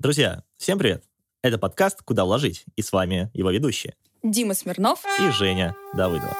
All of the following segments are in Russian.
Друзья, всем привет! Это подкаст «Куда вложить?» и с вами его ведущие Дима Смирнов и Женя Давыдова.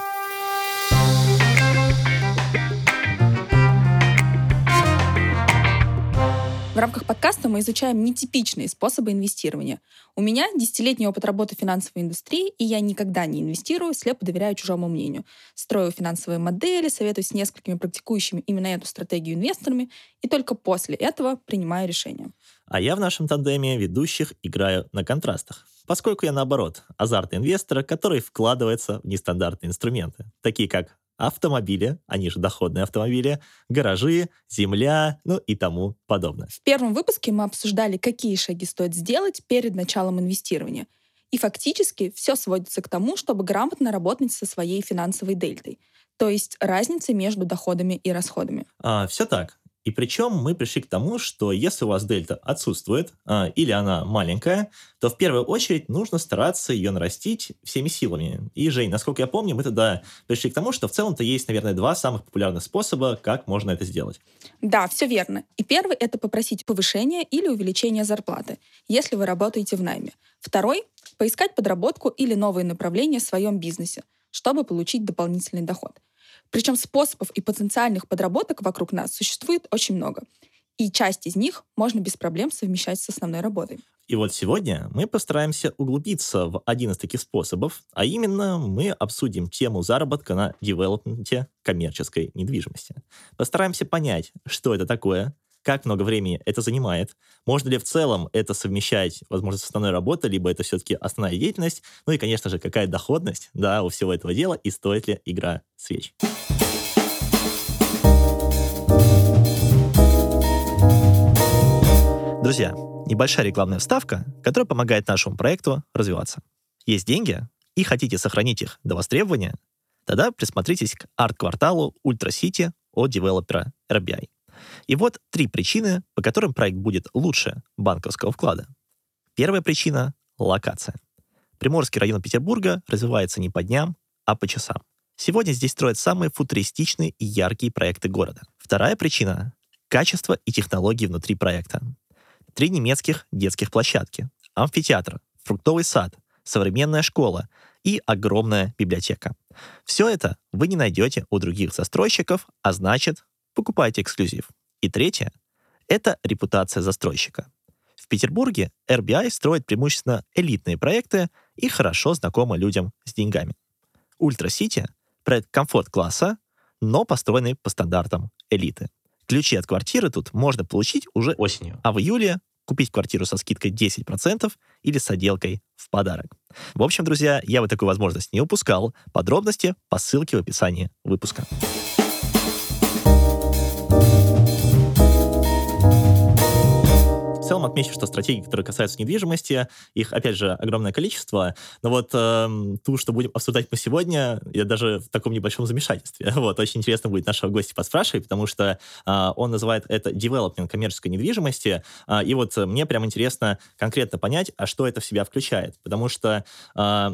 В рамках подкаста мы изучаем нетипичные способы инвестирования. У меня десятилетний опыт работы в финансовой индустрии, и я никогда не инвестирую, слепо доверяю чужому мнению. Строю финансовые модели, советую с несколькими практикующими именно эту стратегию инвесторами, и только после этого принимаю решение. А я в нашем тандеме ведущих играю на контрастах, поскольку я наоборот, азартный инвестор, который вкладывается в нестандартные инструменты, такие как автомобили, они же доходные автомобили, гаражи, земля, ну и тому подобное. В первом выпуске мы обсуждали, какие шаги стоит сделать перед началом инвестирования. И фактически все сводится к тому, чтобы грамотно работать со своей финансовой дельтой, то есть разницей между доходами и расходами. А, все так. И причем мы пришли к тому, что если у вас дельта отсутствует а, или она маленькая, то в первую очередь нужно стараться ее нарастить всеми силами. И, Жень, насколько я помню, мы тогда пришли к тому, что в целом-то есть, наверное, два самых популярных способа, как можно это сделать. Да, все верно. И первый — это попросить повышения или увеличения зарплаты, если вы работаете в найме. Второй — поискать подработку или новые направления в своем бизнесе, чтобы получить дополнительный доход. Причем способов и потенциальных подработок вокруг нас существует очень много. И часть из них можно без проблем совмещать с основной работой. И вот сегодня мы постараемся углубиться в один из таких способов, а именно мы обсудим тему заработка на девелопменте коммерческой недвижимости. Постараемся понять, что это такое, как много времени это занимает, можно ли в целом это совмещать, возможно, с основной работой, либо это все-таки основная деятельность, ну и, конечно же, какая доходность да, у всего этого дела, и стоит ли игра свеч. Друзья, небольшая рекламная вставка, которая помогает нашему проекту развиваться. Есть деньги, и хотите сохранить их до востребования, тогда присмотритесь к арт-кварталу Ультра Сити от девелопера RBI. И вот три причины, по которым проект будет лучше банковского вклада. Первая причина — локация. Приморский район Петербурга развивается не по дням, а по часам. Сегодня здесь строят самые футуристичные и яркие проекты города. Вторая причина — качество и технологии внутри проекта. Три немецких детских площадки, амфитеатр, фруктовый сад, современная школа и огромная библиотека. Все это вы не найдете у других застройщиков, а значит, покупайте эксклюзив. И третье — это репутация застройщика. В Петербурге RBI строит преимущественно элитные проекты и хорошо знакомы людям с деньгами. Ультра Сити — проект комфорт-класса, но построенный по стандартам элиты. Ключи от квартиры тут можно получить уже осенью, а в июле купить квартиру со скидкой 10% или с отделкой в подарок. В общем, друзья, я бы такую возможность не упускал. Подробности по ссылке в описании выпуска. Целом отмечу, что стратегии, которые касаются недвижимости, их, опять же, огромное количество. Но вот э, ту, что будем обсуждать мы сегодня, я даже в таком небольшом замешательстве. Вот, очень интересно будет нашего гостя поспрашивать, потому что э, он называет это development коммерческой недвижимости. Э, и вот мне прям интересно конкретно понять, а что это в себя включает. Потому что э,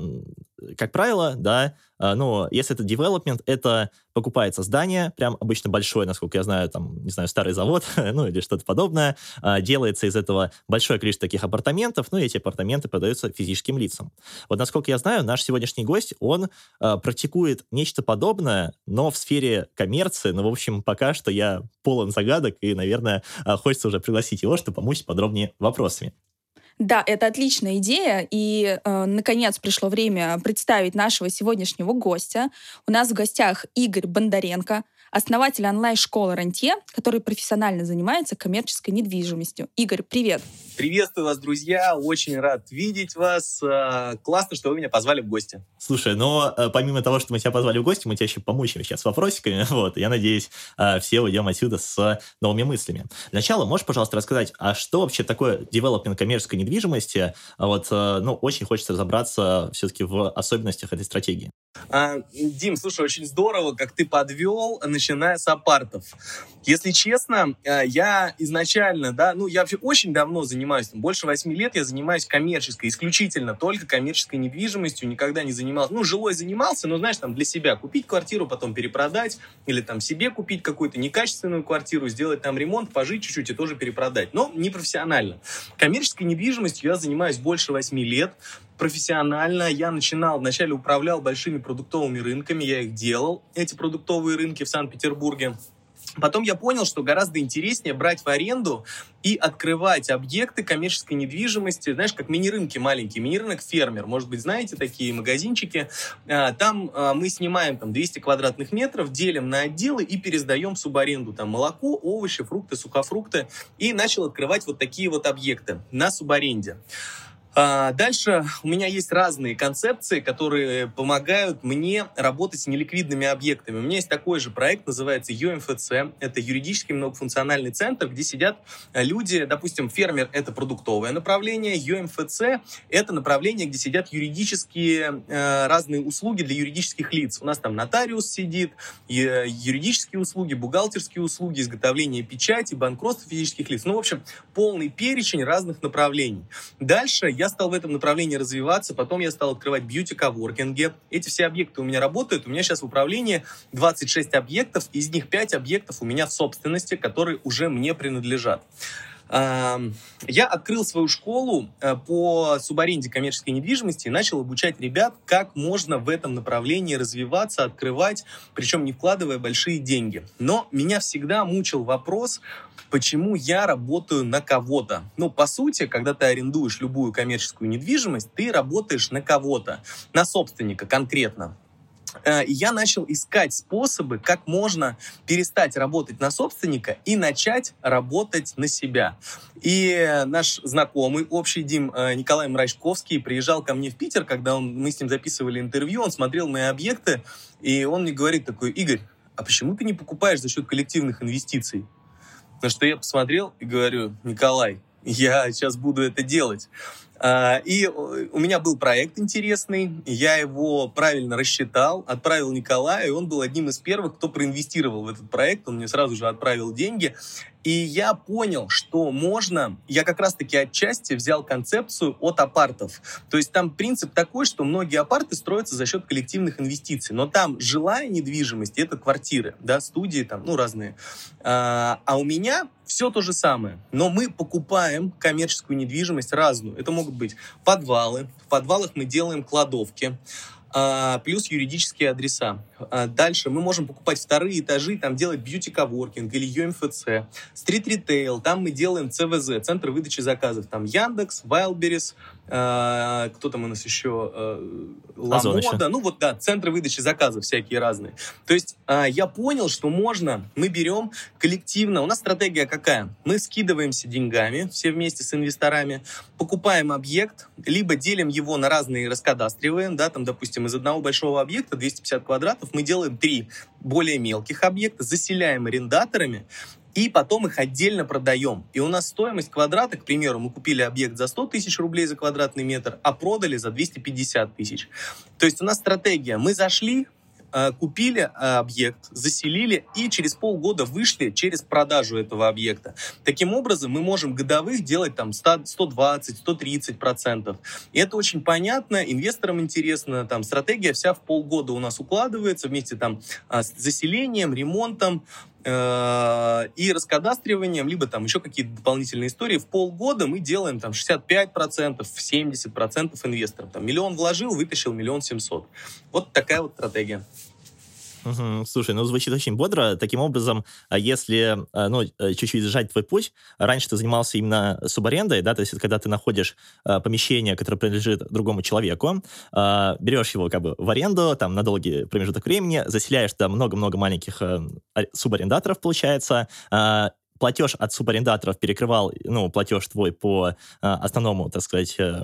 как правило, да, а, ну, если это development, это покупается здание, прям обычно большое, насколько я знаю, там, не знаю, старый завод, ну, или что-то подобное, а, делается из этого большое количество таких апартаментов, ну, и эти апартаменты продаются физическим лицам. Вот, насколько я знаю, наш сегодняшний гость, он э, практикует нечто подобное, но в сфере коммерции, ну, в общем, пока что я полон загадок, и, наверное, хочется уже пригласить его, чтобы помочь подробнее вопросами. Да, это отличная идея, и, э, наконец, пришло время представить нашего сегодняшнего гостя. У нас в гостях Игорь Бондаренко, основатель онлайн-школы «Рантье», который профессионально занимается коммерческой недвижимостью. Игорь, привет! Приветствую вас, друзья! Очень рад видеть вас. Э, классно, что вы меня позвали в гости. Слушай, но э, помимо того, что мы тебя позвали в гости, мы тебя еще помучим сейчас с вопросиками. Вот, я надеюсь, э, все уйдем отсюда с новыми мыслями. Для начала, можешь, пожалуйста, рассказать, а что вообще такое девелопмент коммерческой недвижимости? Вот, ну, очень хочется разобраться все-таки в особенностях этой стратегии. А, Дим, слушай, очень здорово, как ты подвел, начиная с апартов. Если честно, а, я изначально, да, ну, я вообще очень давно занимаюсь, больше восьми лет я занимаюсь коммерческой, исключительно только коммерческой недвижимостью, никогда не занимался, ну, жилой занимался, но, знаешь, там, для себя купить квартиру, потом перепродать, или там себе купить какую-то некачественную квартиру, сделать там ремонт, пожить чуть-чуть и тоже перепродать, но не профессионально. Коммерческой недвижимостью я занимаюсь больше восьми лет, профессионально. Я начинал, вначале управлял большими продуктовыми рынками, я их делал, эти продуктовые рынки в Санкт-Петербурге. Потом я понял, что гораздо интереснее брать в аренду и открывать объекты коммерческой недвижимости, знаешь, как мини-рынки маленькие, мини-рынок фермер, может быть, знаете такие магазинчики. А, там а, мы снимаем там 200 квадратных метров, делим на отделы и пересдаем в субаренду там молоко, овощи, фрукты, сухофрукты. И начал открывать вот такие вот объекты на субаренде. А, дальше у меня есть разные концепции, которые помогают мне работать с неликвидными объектами. У меня есть такой же проект, называется UMFC. Это юридический многофункциональный центр, где сидят люди, допустим, фермер — это продуктовое направление, UMFC — это направление, где сидят юридические э, разные услуги для юридических лиц. У нас там нотариус сидит, юридические услуги, бухгалтерские услуги, изготовление печати, банкротство физических лиц. Ну, в общем, полный перечень разных направлений. Дальше я я стал в этом направлении развиваться, потом я стал открывать бьюти-коворкинги. Эти все объекты у меня работают. У меня сейчас в управлении 26 объектов, из них 5 объектов у меня в собственности, которые уже мне принадлежат. Я открыл свою школу э, по субаренде коммерческой недвижимости и начал обучать ребят, как можно в этом направлении развиваться, открывать, причем не вкладывая большие деньги. Но меня всегда мучил вопрос, почему я работаю на кого-то. Ну, по сути, когда ты арендуешь любую коммерческую недвижимость, ты работаешь на кого-то, на собственника конкретно. Э, я начал искать способы, как можно перестать работать на собственника и начать работать на себя. И наш знакомый общий Дим э, Николай Мрачковский приезжал ко мне в Питер, когда он, мы с ним записывали интервью, он смотрел мои объекты, и он мне говорит такой, Игорь, а почему ты не покупаешь за счет коллективных инвестиций? На что я посмотрел и говорю, Николай, я сейчас буду это делать. А, и у меня был проект интересный, я его правильно рассчитал, отправил Николаю, и он был одним из первых, кто проинвестировал в этот проект, он мне сразу же отправил деньги, и я понял, что можно, я как раз-таки отчасти взял концепцию от апартов. То есть там принцип такой, что многие апарты строятся за счет коллективных инвестиций, но там жилая недвижимость — это квартиры, да, студии там, ну, разные. А, а у меня все то же самое, но мы покупаем коммерческую недвижимость разную. Это могут быть подвалы, в подвалах мы делаем кладовки, а, плюс юридические адреса. А, дальше мы можем покупать вторые этажи, там делать бьюти-коворкинг или UMFC. Стрит-ритейл, там мы делаем ЦВЗ, Центр выдачи заказов. Там Яндекс, Wildberries, э, кто там у нас еще? Э, Ламода. Ну вот, да, центры выдачи заказов всякие разные. То есть э, я понял, что можно, мы берем коллективно, у нас стратегия какая? Мы скидываемся деньгами все вместе с инвесторами, покупаем объект, либо делим его на разные раскадастриваем, да, там, допустим, из одного большого объекта 250 квадратов мы делаем три более мелких объекта, заселяем арендаторами, и потом их отдельно продаем. И у нас стоимость квадрата, к примеру, мы купили объект за 100 тысяч рублей за квадратный метр, а продали за 250 тысяч. То есть у нас стратегия. Мы зашли, купили э, объект, заселили и через полгода вышли через продажу этого объекта. Таким образом, мы можем годовых делать там 120-130 процентов. И это очень понятно, инвесторам интересно, там стратегия вся в полгода у нас укладывается вместе там а, с заселением, ремонтом, э, и раскадастриванием, либо там еще какие-то дополнительные истории. В полгода мы делаем там 65%, 70% инвесторам. Там миллион вложил, вытащил миллион семьсот. Вот такая вот стратегия. Угу. Слушай, ну звучит очень бодро. Таким образом, а если а, ну, э, чуть-чуть сжать твой путь, раньше ты занимался именно субарендой, да, то есть когда ты находишь а, помещение, которое принадлежит другому человеку, берешь его как бы в аренду, там, на долгий промежуток времени, заселяешь там много-много маленьких э, субарендаторов, получается, платеж от субарендаторов перекрывал, ну, платеж твой по основному, так сказать, э,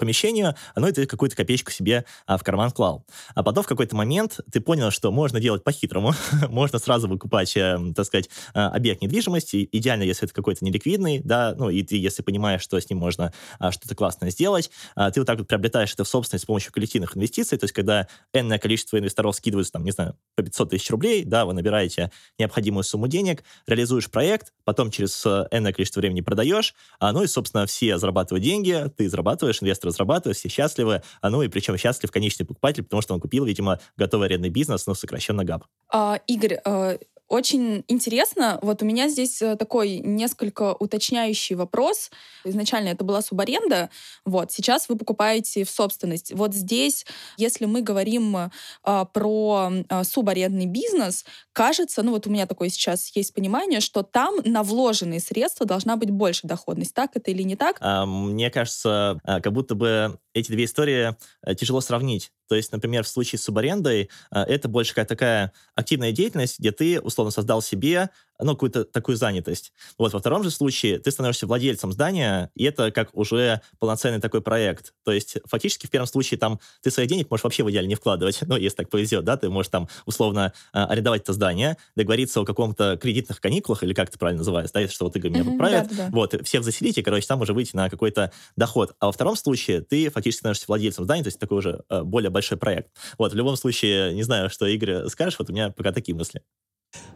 помещению, ну и ты какую-то копеечку себе а, в карман клал. А потом в какой-то момент ты понял, что можно делать по-хитрому, можно сразу выкупать, э, так сказать, э, объект недвижимости, идеально, если это какой-то неликвидный, да, ну и ты, если понимаешь, что с ним можно а, что-то классное сделать, а, ты вот так вот приобретаешь это в собственность с помощью коллективных инвестиций, то есть когда энное количество инвесторов скидываются, там, не знаю, по 500 тысяч рублей, да, вы набираете необходимую сумму денег, реализуешь проект, потом через э, энное количество времени продаешь, а, ну и, собственно, все зарабатывают деньги, ты зарабатываешь, инвесторы зарабатывают, все счастливы, а, ну и причем счастлив конечный покупатель, потому что он купил, видимо, готовый арендный бизнес, но сокращенно ГАП. А, Игорь, а, очень интересно. Вот у меня здесь э, такой несколько уточняющий вопрос. Изначально это была субаренда, вот, сейчас вы покупаете в собственность. Вот здесь, если мы говорим а, про а, субарендный бизнес, кажется, ну вот у меня такое сейчас есть понимание, что там на вложенные средства должна быть больше доходность. Так это или не так? А, мне кажется, а, как будто бы эти две истории э, тяжело сравнить. То есть, например, в случае с субарендой э, это больше какая-то такая активная деятельность, где ты, условно, создал себе ну, какую-то такую занятость. Вот, во втором же случае ты становишься владельцем здания, и это как уже полноценный такой проект. То есть, фактически, в первом случае там ты своих денег можешь вообще в идеале не вкладывать, ну, если так повезет, да, ты можешь там, условно, а, арендовать это здание, договориться о каком-то кредитных каникулах, или как это правильно называется, да, что вот Игорь меня поправит, да, да, вот, всех заселить, и, короче, там уже выйти на какой-то доход. А во втором случае ты фактически становишься владельцем здания, то есть такой уже э, более большой проект. Вот, в любом случае, не знаю, что, Игорь, скажешь, вот у меня пока такие мысли.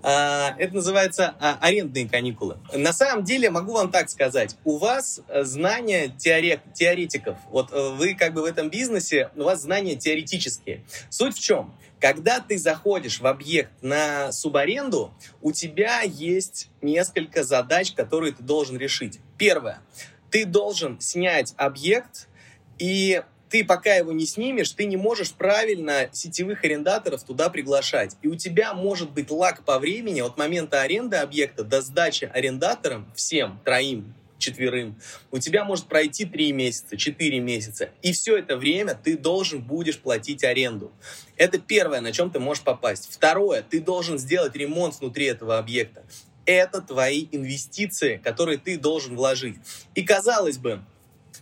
А, это называется а, арендные каникулы. На самом деле, могу вам так сказать, у вас знания теорет, теоретиков. Вот э, вы как бы в этом бизнесе, у вас знания теоретические. Суть в чем? Когда ты заходишь в объект на субаренду, у тебя есть несколько задач, которые ты должен решить. Первое. Ты должен снять объект и ты пока его не снимешь, ты не можешь правильно сетевых арендаторов туда приглашать. И у тебя может быть лаг по времени от момента аренды объекта до сдачи арендаторам, всем, троим, четверым, у тебя может пройти три месяца, четыре месяца. И все это время ты должен будешь платить аренду. Это первое, на чем ты можешь попасть. Второе, ты должен сделать ремонт внутри этого объекта. Это твои инвестиции, которые ты должен вложить. И казалось бы,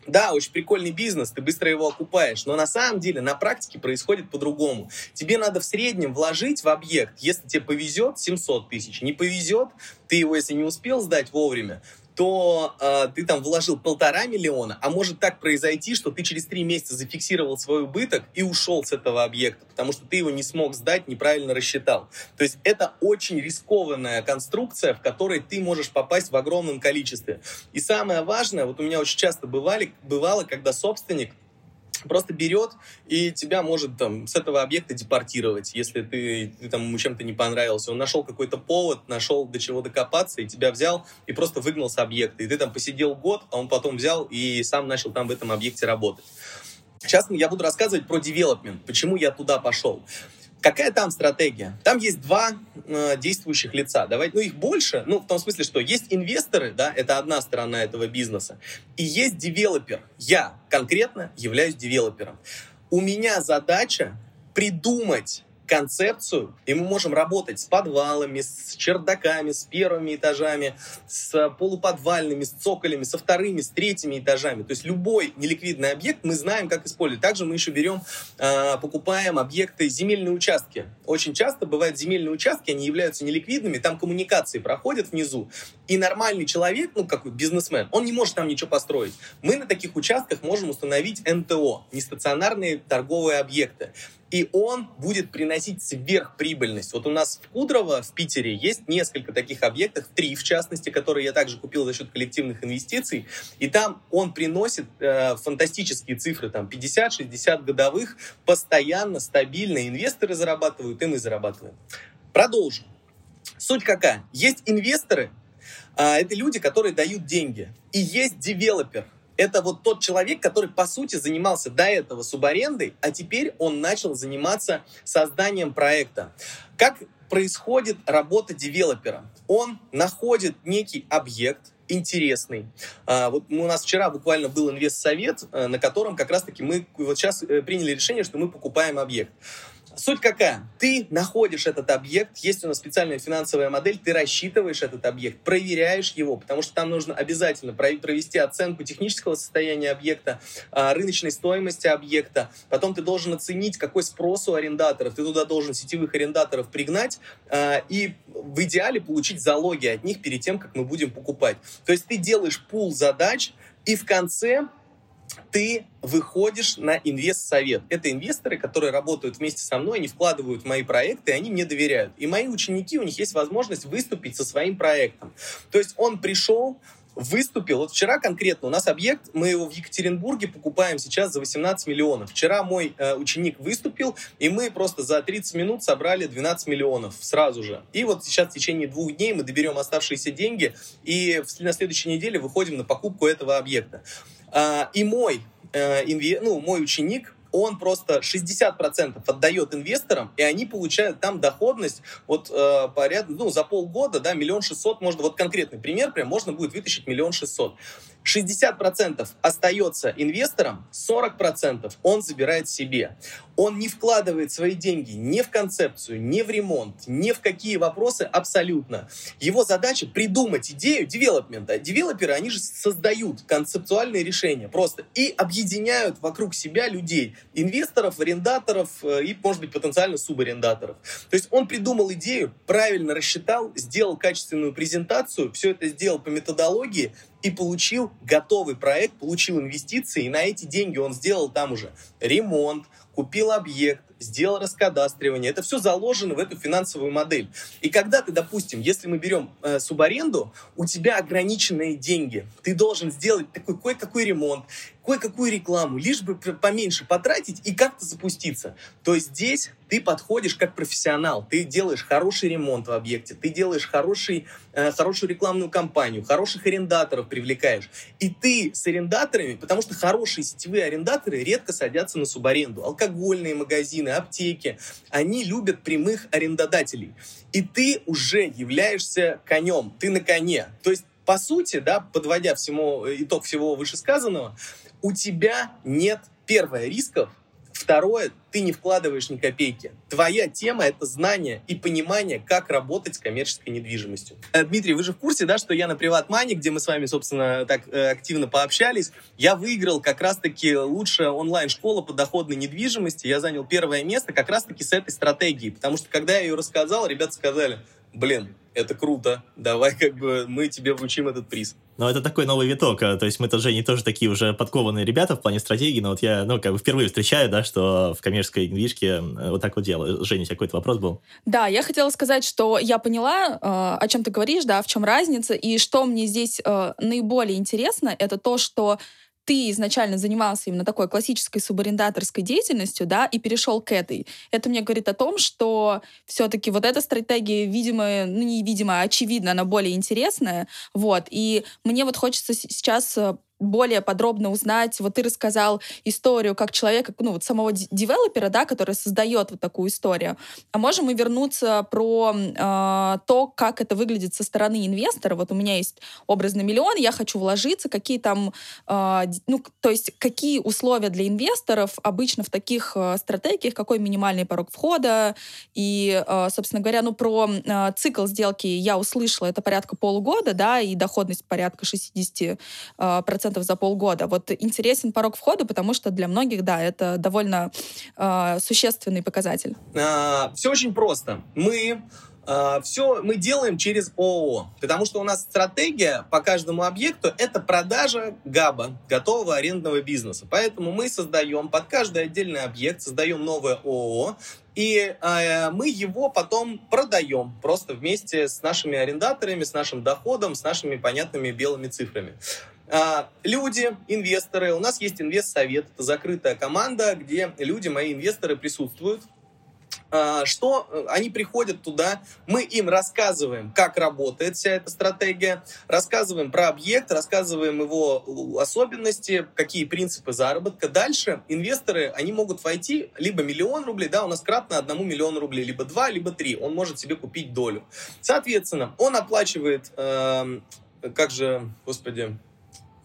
да, очень прикольный бизнес, ты быстро его окупаешь, но на самом деле на практике происходит по-другому. Тебе надо в среднем вложить в объект, если тебе повезет, 700 тысяч, не повезет, ты его, если не успел сдать вовремя, то э, ты там вложил полтора миллиона, а может так произойти, что ты через три месяца зафиксировал свой убыток и ушел с этого объекта, потому что ты его не смог сдать, неправильно рассчитал. То есть это очень рискованная конструкция, в которой ты можешь попасть в огромном количестве. И самое важное, вот у меня очень часто бывали, бывало, когда собственник просто берет и тебя может там с этого объекта депортировать, если ты, ты там ему чем-то не понравился. Он нашел какой-то повод, нашел до чего докопаться, и тебя взял и просто выгнал с объекта. И ты там посидел год, а он потом взял и сам начал там в этом объекте работать. Сейчас я буду рассказывать про девелопмент, почему я туда пошел. Какая там стратегия? Там есть два э, действующих лица. Давайте, ну их больше, ну в том смысле, что есть инвесторы, да, это одна сторона этого бизнеса, и есть девелопер. Я конкретно являюсь девелопером. У меня задача придумать концепцию, и мы можем работать с подвалами, с чердаками, с первыми этажами, с полуподвальными, с цоколями, со вторыми, с третьими этажами. То есть любой неликвидный объект мы знаем, как использовать. Также мы еще берем, э, покупаем объекты, земельные участки. Очень часто бывают земельные участки, они являются неликвидными, там коммуникации проходят внизу, и нормальный человек, ну какой бизнесмен, он не может там ничего построить. Мы на таких участках можем установить НТО, нестационарные торговые объекты и он будет приносить сверхприбыльность. Вот у нас в Кудрово, в Питере, есть несколько таких объектов, три в частности, которые я также купил за счет коллективных инвестиций, и там он приносит э, фантастические цифры, там 50-60 годовых, постоянно, стабильно, инвесторы зарабатывают, и мы зарабатываем. Продолжим. Суть какая? Есть инвесторы, э, это люди, которые дают деньги, и есть девелопер – это вот тот человек, который, по сути, занимался до этого субарендой, а теперь он начал заниматься созданием проекта. Как происходит работа девелопера? Он находит некий объект, интересный. А, вот у нас вчера буквально был инвест-совет, э, на котором как раз-таки мы вот сейчас э, приняли решение, что мы покупаем объект. Суть какая? Ты находишь этот объект, есть у нас специальная финансовая модель, ты рассчитываешь этот объект, проверяешь его, потому что там нужно обязательно провести оценку технического состояния объекта, а, рыночной стоимости объекта, потом ты должен оценить, какой спрос у арендаторов, ты туда должен сетевых арендаторов пригнать а, и в идеале получить залоги от них перед тем, как мы будем покупать. То есть ты делаешь пул задач, и в конце ты выходишь на инвест-совет. Это инвесторы, которые работают вместе со мной, они вкладывают в мои проекты, и они мне доверяют. И мои ученики, у них есть возможность выступить со своим проектом. То есть он пришел, выступил. Вот вчера конкретно у нас объект, мы его в Екатеринбурге покупаем сейчас за 18 миллионов. Вчера мой э, ученик выступил, и мы просто за 30 минут собрали 12 миллионов сразу же. И вот сейчас в течение двух дней мы доберем оставшиеся деньги, и на следующей неделе выходим на покупку этого объекта. А, и мой, э, инве, ну, мой ученик, он просто 60% отдает инвесторам, и они получают там доходность вот э, порядка, ну, за полгода, да, миллион шестьсот, можно, вот конкретный пример, прям можно будет вытащить миллион шестьсот. 60% остается инвестором, 40% он забирает себе. Он не вкладывает свои деньги ни в концепцию, ни в ремонт, ни в какие вопросы абсолютно. Его задача придумать идею девелопмента. Девелоперы, они же создают концептуальные решения просто и объединяют вокруг себя людей, инвесторов, арендаторов э, и, может быть, потенциально субарендаторов. То есть он придумал идею, правильно рассчитал, сделал качественную презентацию, все это сделал по методологии, и получил готовый проект, получил инвестиции, и на эти деньги он сделал там уже ремонт, купил объект, сделал раскадастривание. Это все заложено в эту финансовую модель. И когда ты, допустим, если мы берем э, субаренду, у тебя ограниченные деньги. Ты должен сделать такой кое-какой ремонт, кое-какую рекламу, лишь бы поменьше потратить и как-то запуститься. То здесь ты подходишь как профессионал, ты делаешь хороший ремонт в объекте, ты делаешь хороший, э, хорошую рекламную кампанию, хороших арендаторов привлекаешь. И ты с арендаторами, потому что хорошие сетевые арендаторы редко садятся на субаренду. Алкогольные магазины, аптеки, они любят прямых арендодателей. И ты уже являешься конем, ты на коне. То есть по сути, да, подводя всему, итог всего вышесказанного, у тебя нет, первое, рисков, Второе, ты не вкладываешь ни копейки. Твоя тема — это знание и понимание, как работать с коммерческой недвижимостью. Э, Дмитрий, вы же в курсе, да, что я на приват-мане, где мы с вами, собственно, так э, активно пообщались, я выиграл как раз-таки лучшая онлайн-школа по доходной недвижимости. Я занял первое место как раз-таки с этой стратегией. Потому что, когда я ее рассказал, ребята сказали, блин, это круто, давай как бы мы тебе вручим этот приз. Ну, это такой новый виток, а, то есть мы-то, Женя, тоже такие уже подкованные ребята в плане стратегии, но вот я, ну, как бы впервые встречаю, да, что в коммерческой недвижке вот так вот делаю. Женя, у тебя какой-то вопрос был? Да, я хотела сказать, что я поняла, э, о чем ты говоришь, да, в чем разница, и что мне здесь э, наиболее интересно, это то, что ты изначально занимался именно такой классической субарендаторской деятельностью, да, и перешел к этой. Это мне говорит о том, что все-таки вот эта стратегия, видимо, ну не видимо, а очевидно, она более интересная, вот. И мне вот хочется сейчас э, более подробно узнать. Вот ты рассказал историю как человека, ну вот самого девелопера, да, который создает вот такую историю. А можем мы вернуться про э, то, как это выглядит со стороны инвестора? Вот у меня есть образ на миллион, я хочу вложиться, какие там, э, ну то есть какие условия для инвесторов обычно в таких э, стратегиях, какой минимальный порог входа и, э, собственно говоря, ну про э, цикл сделки я услышала, это порядка полугода, да, и доходность порядка 60 э, процентов за полгода. Вот интересен порог входа, потому что для многих, да, это довольно э, существенный показатель. А, все очень просто. Мы Uh, все мы делаем через ООО, потому что у нас стратегия по каждому объекту это продажа ГАБа, готового арендного бизнеса. Поэтому мы создаем под каждый отдельный объект, создаем новое ООО, и э, мы его потом продаем просто вместе с нашими арендаторами, с нашим доходом, с нашими понятными белыми цифрами. А, люди, инвесторы, у нас есть инвест-совет, это закрытая команда, где люди, мои инвесторы присутствуют, а, что э, они приходят туда, мы им рассказываем, как работает вся эта стратегия, рассказываем про объект, рассказываем его особенности, какие принципы заработка. Дальше инвесторы, они могут войти либо миллион рублей, да, у нас кратно одному миллиону рублей, либо два, либо три, он может себе купить долю. Соответственно, он оплачивает, э, как же, господи,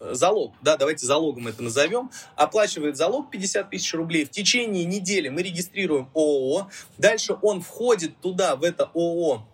залог, да, давайте залогом это назовем, оплачивает залог 50 тысяч рублей, в течение недели мы регистрируем ООО, дальше он входит туда, в это ООО,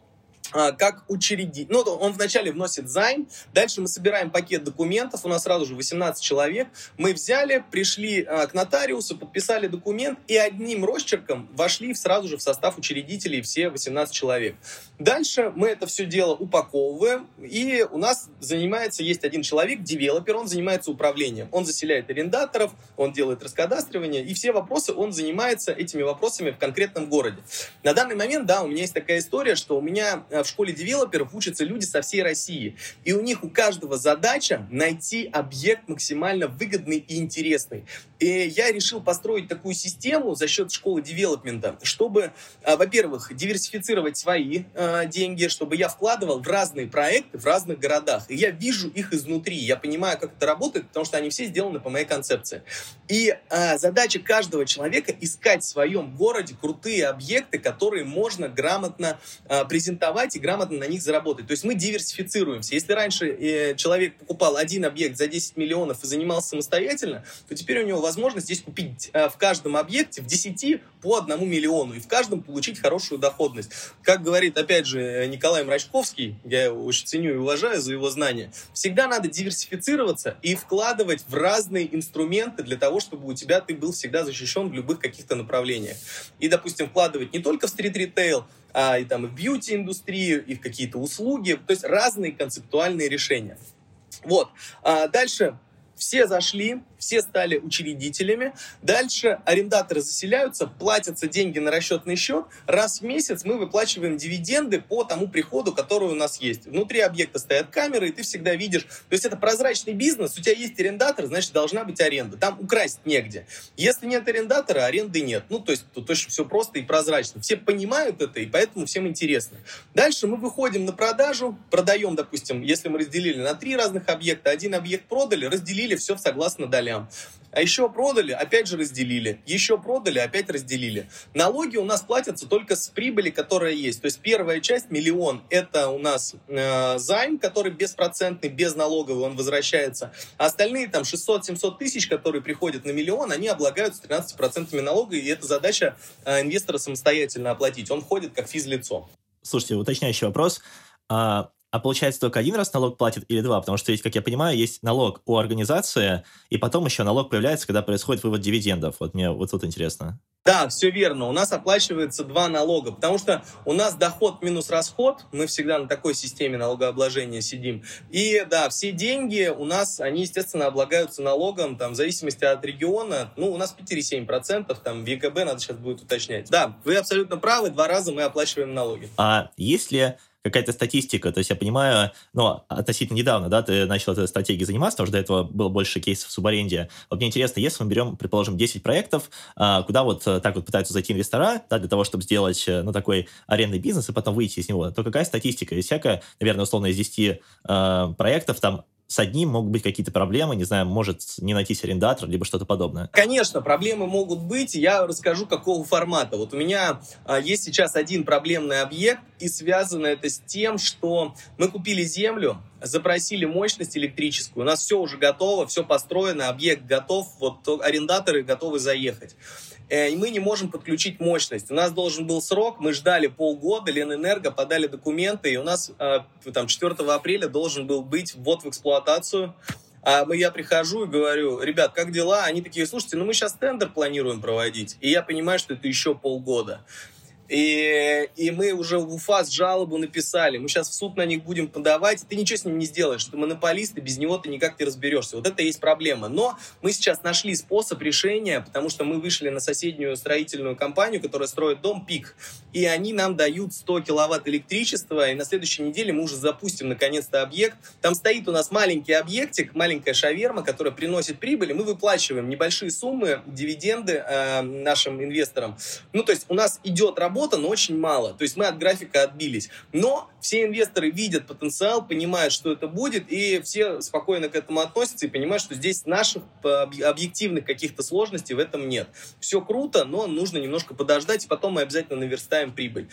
как учредитель. Ну, он вначале вносит займ, дальше мы собираем пакет документов, у нас сразу же 18 человек. Мы взяли, пришли а, к нотариусу, подписали документ и одним росчерком вошли сразу же в состав учредителей все 18 человек. Дальше мы это все дело упаковываем, и у нас занимается, есть один человек, девелопер, он занимается управлением. Он заселяет арендаторов, он делает раскадастривание, и все вопросы он занимается этими вопросами в конкретном городе. На данный момент, да, у меня есть такая история, что у меня э, в школе девелоперов учатся люди со всей России. И у них у каждого задача найти объект максимально выгодный и интересный. И я решил построить такую систему за счет школы девелопмента, чтобы, а, во-первых, диверсифицировать свои а, деньги, чтобы я вкладывал в разные проекты в разных городах. И я вижу их изнутри, я понимаю, как это работает, потому что они все сделаны по моей концепции. И а, задача каждого человека искать в своем городе крутые объекты, которые можно грамотно презентовать и грамотно на них заработать. То есть мы диверсифицируемся. Если раньше э, человек покупал один объект за 10 миллионов и занимался самостоятельно, то теперь у него возможность здесь купить э, в каждом объекте в 10 по одному миллиону и в каждом получить хорошую доходность. Как говорит, опять же, Николай Мрачковский, я его очень ценю и уважаю за его знания, всегда надо диверсифицироваться и вкладывать в разные инструменты для того, чтобы у тебя ты был всегда защищен в любых каких-то направлениях. И, допустим, вкладывать не только в стрит-ритейл, а, и там и в бьюти-индустрию, и в какие-то услуги, то есть разные концептуальные решения. Вот. А дальше все зашли, все стали учредителями. Дальше арендаторы заселяются, платятся деньги на расчетный счет. Раз в месяц мы выплачиваем дивиденды по тому приходу, который у нас есть. Внутри объекта стоят камеры, и ты всегда видишь. То есть это прозрачный бизнес. У тебя есть арендатор, значит, должна быть аренда. Там украсть негде. Если нет арендатора, аренды нет. Ну, то есть тут очень все просто и прозрачно. Все понимают это, и поэтому всем интересно. Дальше мы выходим на продажу, продаем, допустим, если мы разделили на три разных объекта, один объект продали, разделили все согласно долям. А еще продали, опять же разделили. Еще продали, опять разделили. Налоги у нас платятся только с прибыли, которая есть. То есть первая часть, миллион, это у нас э, займ, который беспроцентный, безналоговый, он возвращается. А остальные там 600-700 тысяч, которые приходят на миллион, они облагаются 13% налога, и это задача э, инвестора самостоятельно оплатить. Он входит как физлицо. Слушайте, уточняющий вопрос. А а получается только один раз налог платит или два? Потому что, есть, как я понимаю, есть налог у организации, и потом еще налог появляется, когда происходит вывод дивидендов. Вот мне вот тут интересно. Да, все верно. У нас оплачивается два налога, потому что у нас доход минус расход, мы всегда на такой системе налогообложения сидим. И да, все деньги у нас, они, естественно, облагаются налогом, там, в зависимости от региона. Ну, у нас в Питере 7%, там, в ЕКБ надо сейчас будет уточнять. Да, вы абсолютно правы, два раза мы оплачиваем налоги. А если какая-то статистика. То есть я понимаю, ну, относительно недавно, да, ты начал этой стратегией заниматься, потому что до этого было больше кейсов в субаренде. Вот мне интересно, если мы берем, предположим, 10 проектов, а, куда вот э, так вот пытаются зайти инвестора, да, для того, чтобы сделать, э, ну, такой арендный бизнес и потом выйти из него, то какая статистика? Есть всякая, наверное, условно, из 10 э, проектов, там с одним могут быть какие-то проблемы, не знаю, может не найтись арендатор, либо что-то подобное. Конечно, проблемы могут быть. Я расскажу, какого формата. Вот у меня а, есть сейчас один проблемный объект, и связано это с тем, что мы купили землю, запросили мощность электрическую, у нас все уже готово, все построено, объект готов, вот арендаторы готовы заехать. Э, и мы не можем подключить мощность. У нас должен был срок, мы ждали полгода, Ленэнерго подали документы, и у нас э, там 4 апреля должен был быть ввод в эксплуатацию. А я прихожу и говорю, ребят, как дела? Они такие, слушайте, ну мы сейчас тендер планируем проводить. И я понимаю, что это еще полгода. И, и мы уже в УФАС жалобу написали. Мы сейчас в суд на них будем подавать. Ты ничего с ним не сделаешь. Ты монополист, и без него ты никак не разберешься. Вот это и есть проблема. Но мы сейчас нашли способ решения, потому что мы вышли на соседнюю строительную компанию, которая строит дом ПИК. И они нам дают 100 киловатт электричества. И на следующей неделе мы уже запустим наконец-то объект. Там стоит у нас маленький объектик, маленькая шаверма, которая приносит прибыль. И мы выплачиваем небольшие суммы, дивиденды э, нашим инвесторам. Ну, то есть у нас идет работа работа, но очень мало. То есть мы от графика отбились. Но все инвесторы видят потенциал, понимают, что это будет, и все спокойно к этому относятся и понимают, что здесь наших объективных каких-то сложностей в этом нет. Все круто, но нужно немножко подождать, и потом мы обязательно наверстаем прибыль.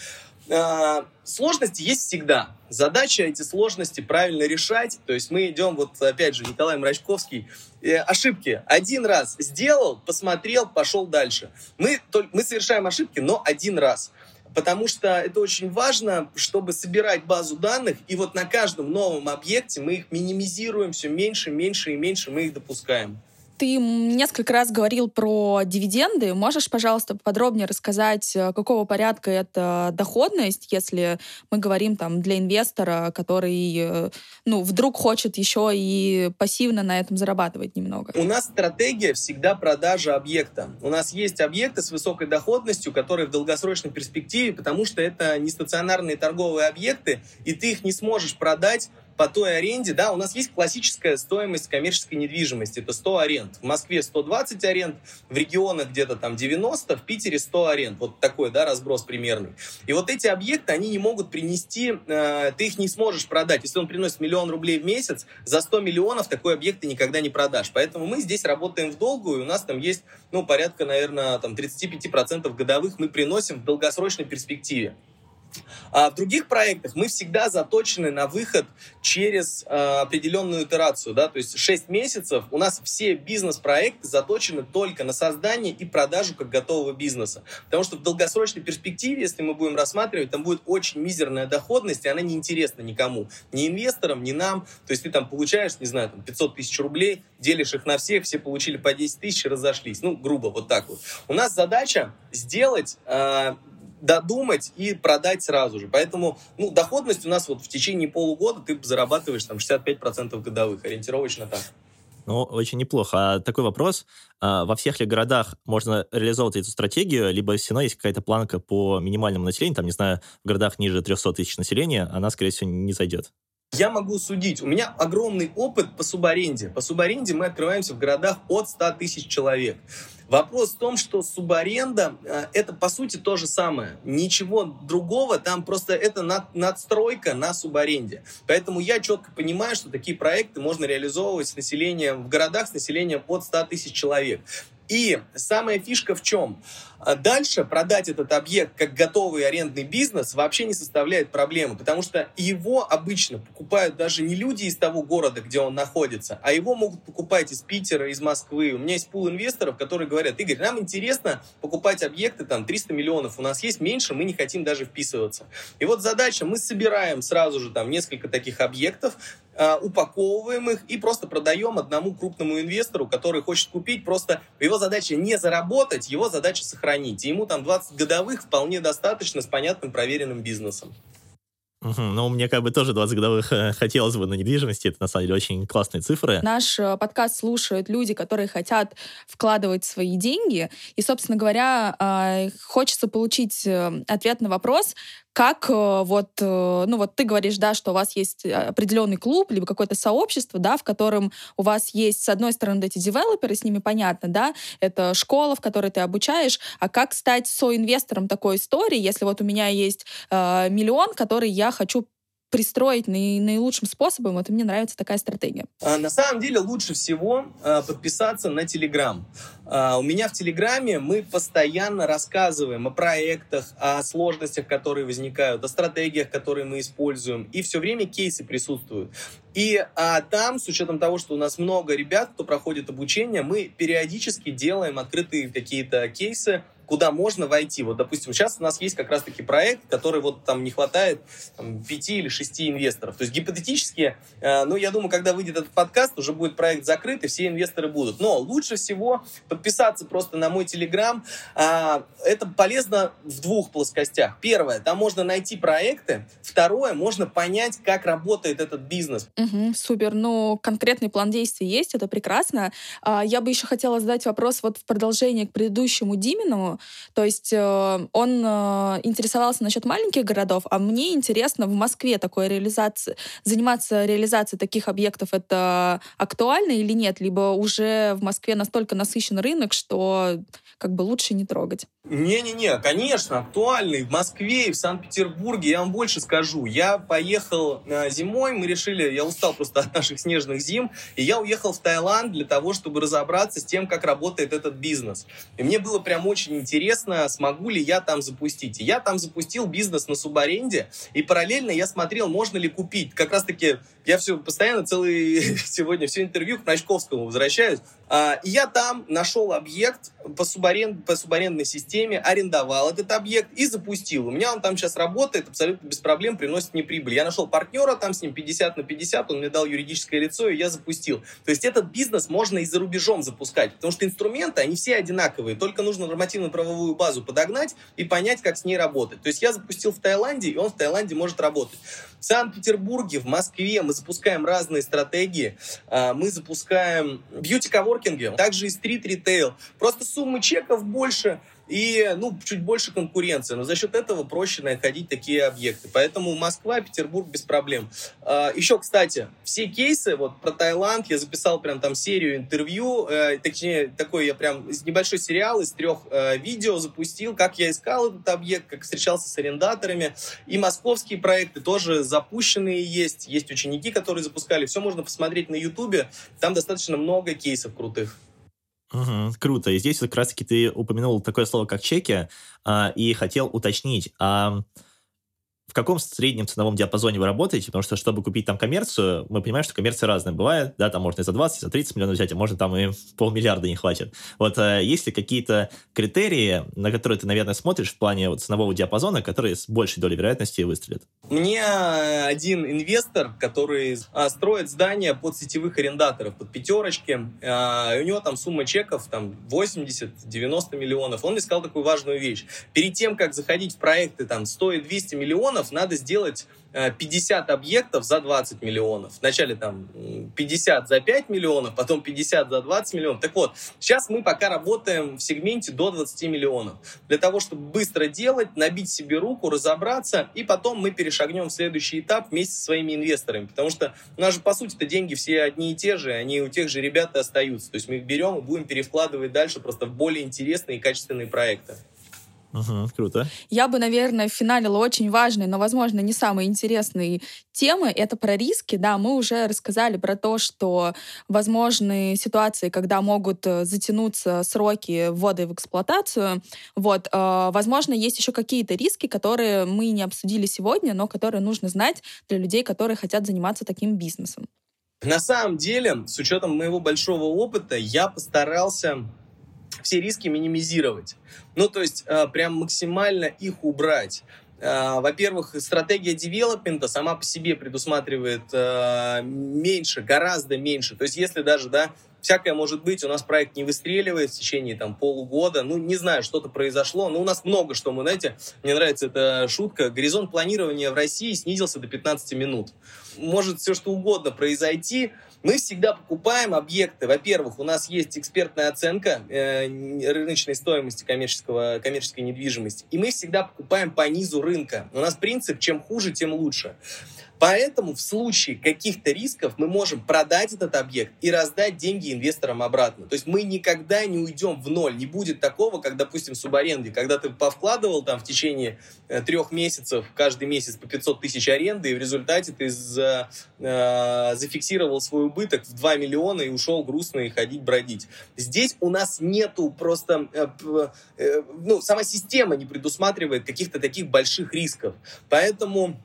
э, сложности есть всегда. Задача эти сложности правильно решать. То есть мы идем, вот опять же, Николай Мрачковский, э, ошибки. Один раз сделал, посмотрел, пошел дальше. Мы, мы совершаем ошибки, но один раз. Потому что это очень важно, чтобы собирать базу данных, и вот на каждом новом объекте мы их минимизируем все меньше, меньше и меньше мы их допускаем. Ты несколько раз говорил про дивиденды. Можешь, пожалуйста, подробнее рассказать, э, какого порядка это доходность, если мы говорим там для инвестора, который э, ну, вдруг хочет еще и пассивно на этом зарабатывать немного? У нас стратегия всегда продажа объекта. У нас есть объекты с высокой доходностью, которые в долгосрочной перспективе, потому что это не стационарные торговые объекты, и ты их не сможешь продать по той аренде, да, у нас есть классическая стоимость коммерческой недвижимости, это 100 аренд. В Москве 120 аренд, в регионах где-то там 90, в Питере 100 аренд. Вот такой, да, разброс примерный. И вот эти объекты, они не могут принести, э, ты их не сможешь продать. Если он приносит миллион рублей в месяц, за 100 миллионов такой объект ты никогда не продашь. Поэтому мы здесь работаем в долгую, и у нас там есть, ну, порядка, наверное, там 35% годовых мы приносим в долгосрочной перспективе. А в других проектах мы всегда заточены на выход через э, определенную итерацию, да, то есть 6 месяцев у нас все бизнес-проекты заточены только на создание и продажу как готового бизнеса. Потому что в долгосрочной перспективе, если мы будем рассматривать, там будет очень мизерная доходность, и она не интересна никому. Ни инвесторам, ни нам. То есть ты там получаешь, не знаю, там 500 тысяч рублей, делишь их на всех, все получили по 10 тысяч и разошлись. Ну, грубо, вот так вот. У нас задача сделать э, додумать и продать сразу же. Поэтому ну, доходность у нас вот в течение полугода ты зарабатываешь там 65% годовых, ориентировочно так. Ну, очень неплохо. А такой вопрос. А во всех ли городах можно реализовывать эту стратегию, либо все равно есть какая-то планка по минимальному населению, там, не знаю, в городах ниже 300 тысяч населения, она, скорее всего, не зайдет? Я могу судить. У меня огромный опыт по субаренде. По субаренде мы открываемся в городах от 100 тысяч человек. Вопрос в том, что субаренда э, это по сути то же самое. Ничего другого, там просто это над, надстройка на субаренде. Поэтому я четко понимаю, что такие проекты можно реализовывать с населением в городах с населением под 100 тысяч человек. И самая фишка в чем? А дальше продать этот объект как готовый арендный бизнес вообще не составляет проблемы, потому что его обычно покупают даже не люди из того города, где он находится, а его могут покупать из Питера, из Москвы. У меня есть пул инвесторов, которые говорят, Игорь, нам интересно покупать объекты, там 300 миллионов, у нас есть меньше, мы не хотим даже вписываться. И вот задача, мы собираем сразу же там несколько таких объектов, а, упаковываем их и просто продаем одному крупному инвестору, который хочет купить. Просто его задача не заработать, его задача сохранить. И ему там 20 годовых вполне достаточно с понятным проверенным бизнесом. Угу. Ну, мне как бы тоже 20 годовых э, хотелось бы на недвижимости. Это, на самом деле, очень классные цифры. Наш э, подкаст слушают люди, которые хотят вкладывать свои деньги. И, собственно говоря, э, хочется получить ответ на вопрос, как э, вот, э, ну вот ты говоришь, да, что у вас есть определенный клуб, либо какое-то сообщество, да, в котором у вас есть, с одной стороны, эти девелоперы, с ними понятно, да, это школа, в которой ты обучаешь, а как стать соинвестором такой истории, если вот у меня есть э, миллион, который я хочу пристроить наи, наилучшим способом. Вот мне нравится такая стратегия. А, на самом деле лучше всего а, подписаться на Телеграм. А, у меня в Телеграме мы постоянно рассказываем о проектах, о сложностях, которые возникают, о стратегиях, которые мы используем. И все время кейсы присутствуют. И а, там, с учетом того, что у нас много ребят, кто проходит обучение, мы периодически делаем открытые какие-то кейсы, куда можно войти. Вот, допустим, сейчас у нас есть как раз-таки проект, который вот там не хватает там, 5 или 6 инвесторов. То есть гипотетически, э, ну, я думаю, когда выйдет этот подкаст, уже будет проект закрыт, и все инвесторы будут. Но лучше всего подписаться просто на мой Телеграм. Э, это полезно в двух плоскостях. Первое, там можно найти проекты. Второе, можно понять, как работает этот бизнес. Угу, супер. Ну, конкретный план действий есть, это прекрасно. А, я бы еще хотела задать вопрос вот в продолжение к предыдущему Димину. То есть э, он э, интересовался насчет маленьких городов, а мне интересно в Москве такой реализации, заниматься реализацией таких объектов, это актуально или нет? Либо уже в Москве настолько насыщен рынок, что как бы лучше не трогать? Не-не-не, конечно, актуальный. В Москве и в Санкт-Петербурге. Я вам больше скажу. Я поехал э, зимой, мы решили, я устал просто от наших снежных зим, и я уехал в Таиланд для того, чтобы разобраться с тем, как работает этот бизнес. И мне было прям очень интересно, смогу ли я там запустить. И я там запустил бизнес на субаренде, и параллельно я смотрел, можно ли купить. Как раз-таки я все постоянно целый сегодня все интервью к Начковскому возвращаюсь. А, и я там нашел объект по, субаренд, по субарендной системе, арендовал этот объект и запустил. У меня он там сейчас работает абсолютно без проблем, приносит мне прибыль. Я нашел партнера там с ним 50 на 50, он мне дал юридическое лицо, и я запустил. То есть этот бизнес можно и за рубежом запускать, потому что инструменты, они все одинаковые, только нужно нормативно-правовую базу подогнать и понять, как с ней работать. То есть я запустил в Таиланде, и он в Таиланде может работать. В Санкт-Петербурге, в Москве мы запускаем разные стратегии. А, мы запускаем бьюти-коворкинги, также и стрит-ритейл. Просто суммы чеков больше, и, ну, чуть больше конкуренции. Но за счет этого проще находить такие объекты. Поэтому Москва, Петербург без проблем. А, еще, кстати, все кейсы, вот про Таиланд, я записал прям там серию интервью, э, точнее, такой я прям небольшой сериал из трех э, видео запустил, как я искал этот объект, как встречался с арендаторами. И московские проекты тоже запущенные есть. Есть ученики, которые запускали. Все можно посмотреть на Ютубе. Там достаточно много кейсов крутых. Угу, круто. И здесь как раз-таки ты упомянул такое слово, как чеки, а, и хотел уточнить, а в каком среднем ценовом диапазоне вы работаете, потому что, чтобы купить там коммерцию, мы понимаем, что коммерция разная бывает, да, там можно и за 20, и за 30 миллионов взять, а можно там и полмиллиарда не хватит. Вот а, есть ли какие-то критерии, на которые ты, наверное, смотришь в плане вот ценового диапазона, которые с большей долей вероятности выстрелят? Мне один инвестор, который а, строит здания под сетевых арендаторов, под пятерочки, а, и у него там сумма чеков там 80-90 миллионов, он мне сказал такую важную вещь. Перед тем, как заходить в проекты там 100 и 200 миллионов, миллионов надо сделать 50 э, объектов за 20 миллионов. Вначале там 50 за 5 миллионов, потом 50 за 20 миллионов. Так вот, сейчас мы пока работаем в сегменте до 20 миллионов. Для того, чтобы быстро делать, набить себе руку, разобраться, и потом мы перешагнем в следующий этап вместе со своими инвесторами. Потому что у нас же, по сути, это деньги все одни и те же, они у тех же ребят и остаются. То есть мы их берем и будем перевкладывать дальше просто в более интересные и качественные проекты. Угу, круто. Я бы, наверное, финалила очень важные, но, возможно, не самые интересные темы. Это про риски. Да, мы уже рассказали про то, что возможны ситуации, когда могут э, затянуться сроки ввода в эксплуатацию. Вот, э, возможно, есть еще какие-то риски, которые мы не обсудили сегодня, но которые нужно знать для людей, которые хотят заниматься таким бизнесом. На самом деле, с учетом моего большого опыта, я постарался все риски минимизировать. Ну, то есть э, прям максимально их убрать. Э, во-первых, стратегия девелопмента сама по себе предусматривает э, меньше, гораздо меньше. То есть если даже, да, всякое может быть, у нас проект не выстреливает в течение там полугода, ну, не знаю, что-то произошло, но у нас много что, мы, знаете, мне нравится эта шутка, горизонт планирования в России снизился до 15 минут. Может все что угодно произойти, мы всегда покупаем объекты. Во-первых, у нас есть экспертная оценка э, рыночной стоимости коммерческого, коммерческой недвижимости. И мы всегда покупаем по низу рынка. У нас принцип, чем хуже, тем лучше. Поэтому в случае каких-то рисков мы можем продать этот объект и раздать деньги инвесторам обратно. То есть мы никогда не уйдем в ноль. Не будет такого, как, допустим, в субаренде, когда ты повкладывал там в течение э, трех месяцев, каждый месяц по 500 тысяч аренды, и в результате ты за, э, зафиксировал свой убыток в 2 миллиона и ушел грустно и ходить бродить. Здесь у нас нету просто... Э, э, ну, сама система не предусматривает каких-то таких больших рисков. Поэтому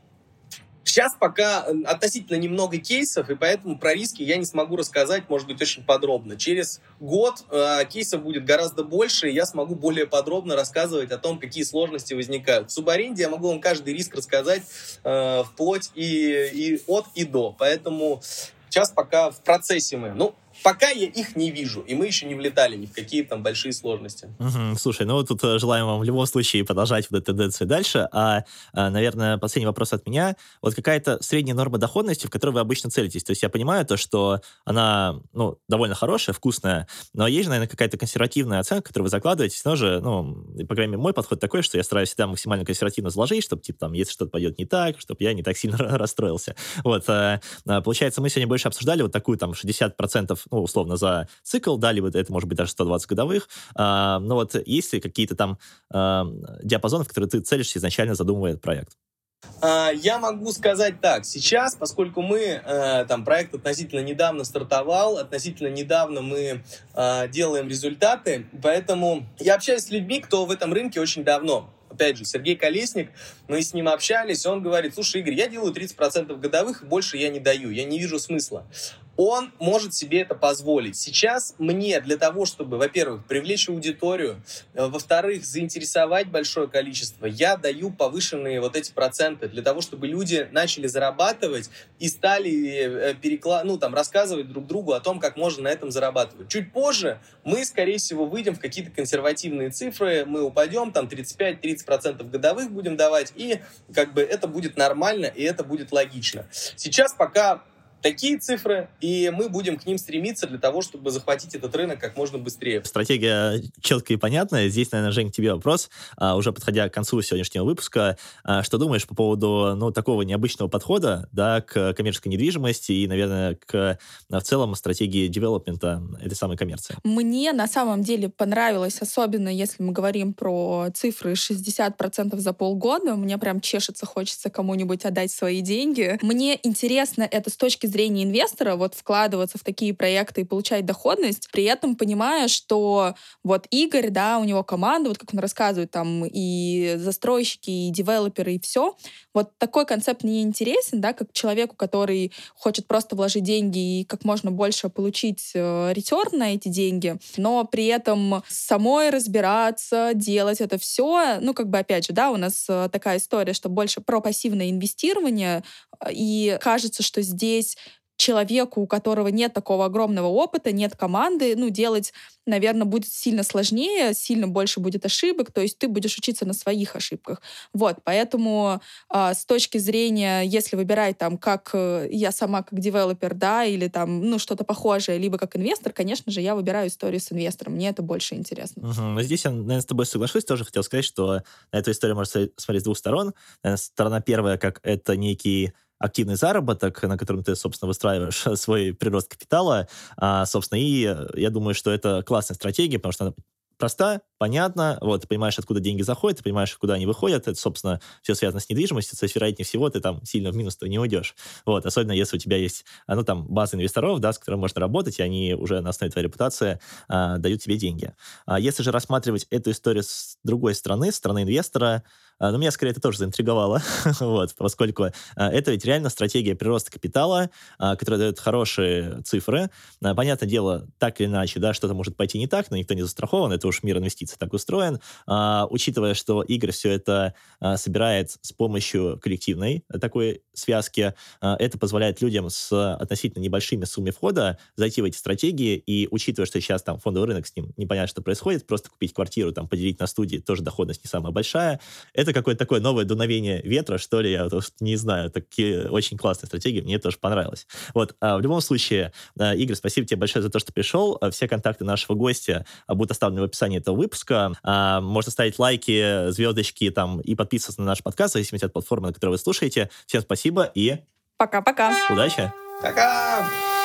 Сейчас пока относительно немного кейсов, и поэтому про риски я не смогу рассказать, может быть, очень подробно. Через год э, кейсов будет гораздо больше, и я смогу более подробно рассказывать о том, какие сложности возникают. В субаренде я могу вам каждый риск рассказать э, вплоть и, и от и до. Поэтому сейчас пока в процессе мы. Ну, Пока я их не вижу, и мы еще не влетали ни в какие там большие сложности. Угу, слушай, ну тут э, желаем вам в любом случае продолжать вот эту тенденцию дальше. А, а, наверное, последний вопрос от меня. Вот какая-то средняя норма доходности, в которой вы обычно целитесь? То есть я понимаю то, что она, ну, довольно хорошая, вкусная, но есть же, наверное, какая-то консервативная оценка, которую вы закладываетесь, но же, ну, по крайней мере, мой подход такой, что я стараюсь всегда максимально консервативно заложить, чтобы, типа, там, если что-то пойдет не так, чтобы я не так сильно расстроился. Вот, а, а, получается, мы сегодня больше обсуждали вот такую, там, 60% ну, условно, за цикл, да, либо это может быть даже 120 годовых. А, но вот есть ли какие-то там а, диапазоны, в которые ты целишься изначально задумывая проект? А, я могу сказать так, сейчас, поскольку мы, э, там, проект относительно недавно стартовал, относительно недавно мы э, делаем результаты, поэтому я общаюсь с людьми, кто в этом рынке очень давно. Опять же, Сергей Колесник, мы с ним общались, он говорит, слушай, Игорь, я делаю 30% годовых, больше я не даю, я не вижу смысла он может себе это позволить. Сейчас мне для того, чтобы, во-первых, привлечь аудиторию, э, во-вторых, заинтересовать большое количество, я даю повышенные вот эти проценты для того, чтобы люди начали зарабатывать и стали э, переклад... ну, там, рассказывать друг другу о том, как можно на этом зарабатывать. Чуть позже мы, скорее всего, выйдем в какие-то консервативные цифры, мы упадем, там, 35-30% годовых будем давать, и как бы это будет нормально, и это будет логично. Сейчас пока такие цифры, и мы будем к ним стремиться для того, чтобы захватить этот рынок как можно быстрее. Стратегия четкая и понятная. Здесь, наверное, Жень, к тебе вопрос, а, уже подходя к концу сегодняшнего выпуска. А, что думаешь по поводу ну, такого необычного подхода да, к коммерческой недвижимости и, наверное, к в целом стратегии девелопмента этой самой коммерции? Мне на самом деле понравилось, особенно если мы говорим про цифры 60% за полгода. Мне прям чешется, хочется кому-нибудь отдать свои деньги. Мне интересно это с точки зрения инвестора вот вкладываться в такие проекты и получать доходность, при этом понимая, что вот Игорь, да, у него команда, вот как он рассказывает, там и застройщики, и девелоперы, и все. Вот такой концепт мне интересен, да, как человеку, который хочет просто вложить деньги и как можно больше получить э, ретерн на эти деньги, но при этом самой разбираться, делать это все, ну, как бы, опять же, да, у нас э, такая история, что больше про пассивное инвестирование, э, и кажется, что здесь человеку, у которого нет такого огромного опыта, нет команды, ну, делать, наверное, будет сильно сложнее, сильно больше будет ошибок, то есть ты будешь учиться на своих ошибках. Вот, поэтому э, с точки зрения, если выбирать там, как э, я сама как девелопер, да, или там, ну, что-то похожее, либо как инвестор, конечно же, я выбираю историю с инвестором, мне это больше интересно. Угу. Здесь я, наверное, с тобой соглашусь, тоже хотел сказать, что на эту историю можно смотреть с двух сторон. Наверное, сторона первая, как это некий активный заработок, на котором ты, собственно, выстраиваешь свой прирост капитала, а, собственно, и я думаю, что это классная стратегия, потому что она проста, понятно, вот, ты понимаешь, откуда деньги заходят, ты понимаешь, куда они выходят, это, собственно, все связано с недвижимостью, то есть, вероятнее всего, ты там сильно в минус-то не уйдешь. Вот, особенно если у тебя есть, ну, там, база инвесторов, да, с которыми можно работать, и они уже на основе твоей репутации а, дают тебе деньги. А если же рассматривать эту историю с другой стороны, с стороны инвестора, а, но меня скорее это тоже заинтриговало, вот, поскольку а, это ведь реально стратегия прироста капитала, а, которая дает хорошие цифры. Понятное дело, так или иначе, да, что-то может пойти не так, но никто не застрахован, это уж мир инвестиций так устроен. Учитывая, что Игорь все это собирает с помощью коллективной такой связки, это позволяет людям с относительно небольшими суммами входа зайти в эти стратегии, и учитывая, что сейчас там фондовый рынок с ним непонятно, что происходит, просто купить квартиру, там, поделить на студии, тоже доходность не самая большая, это какое-то такое новое дуновение ветра, что ли, я вот, не знаю. Такие очень классные стратегии, мне тоже понравилось. Вот, а в любом случае, а, Игорь, спасибо тебе большое за то, что пришел. А, все контакты нашего гостя будут оставлены в описании этого выпуска. Можно ставить лайки, звездочки там и подписываться на наш подкаст, в зависимости от платформы, на которой вы слушаете. Всем спасибо и... Пока-пока. Удачи. Пока.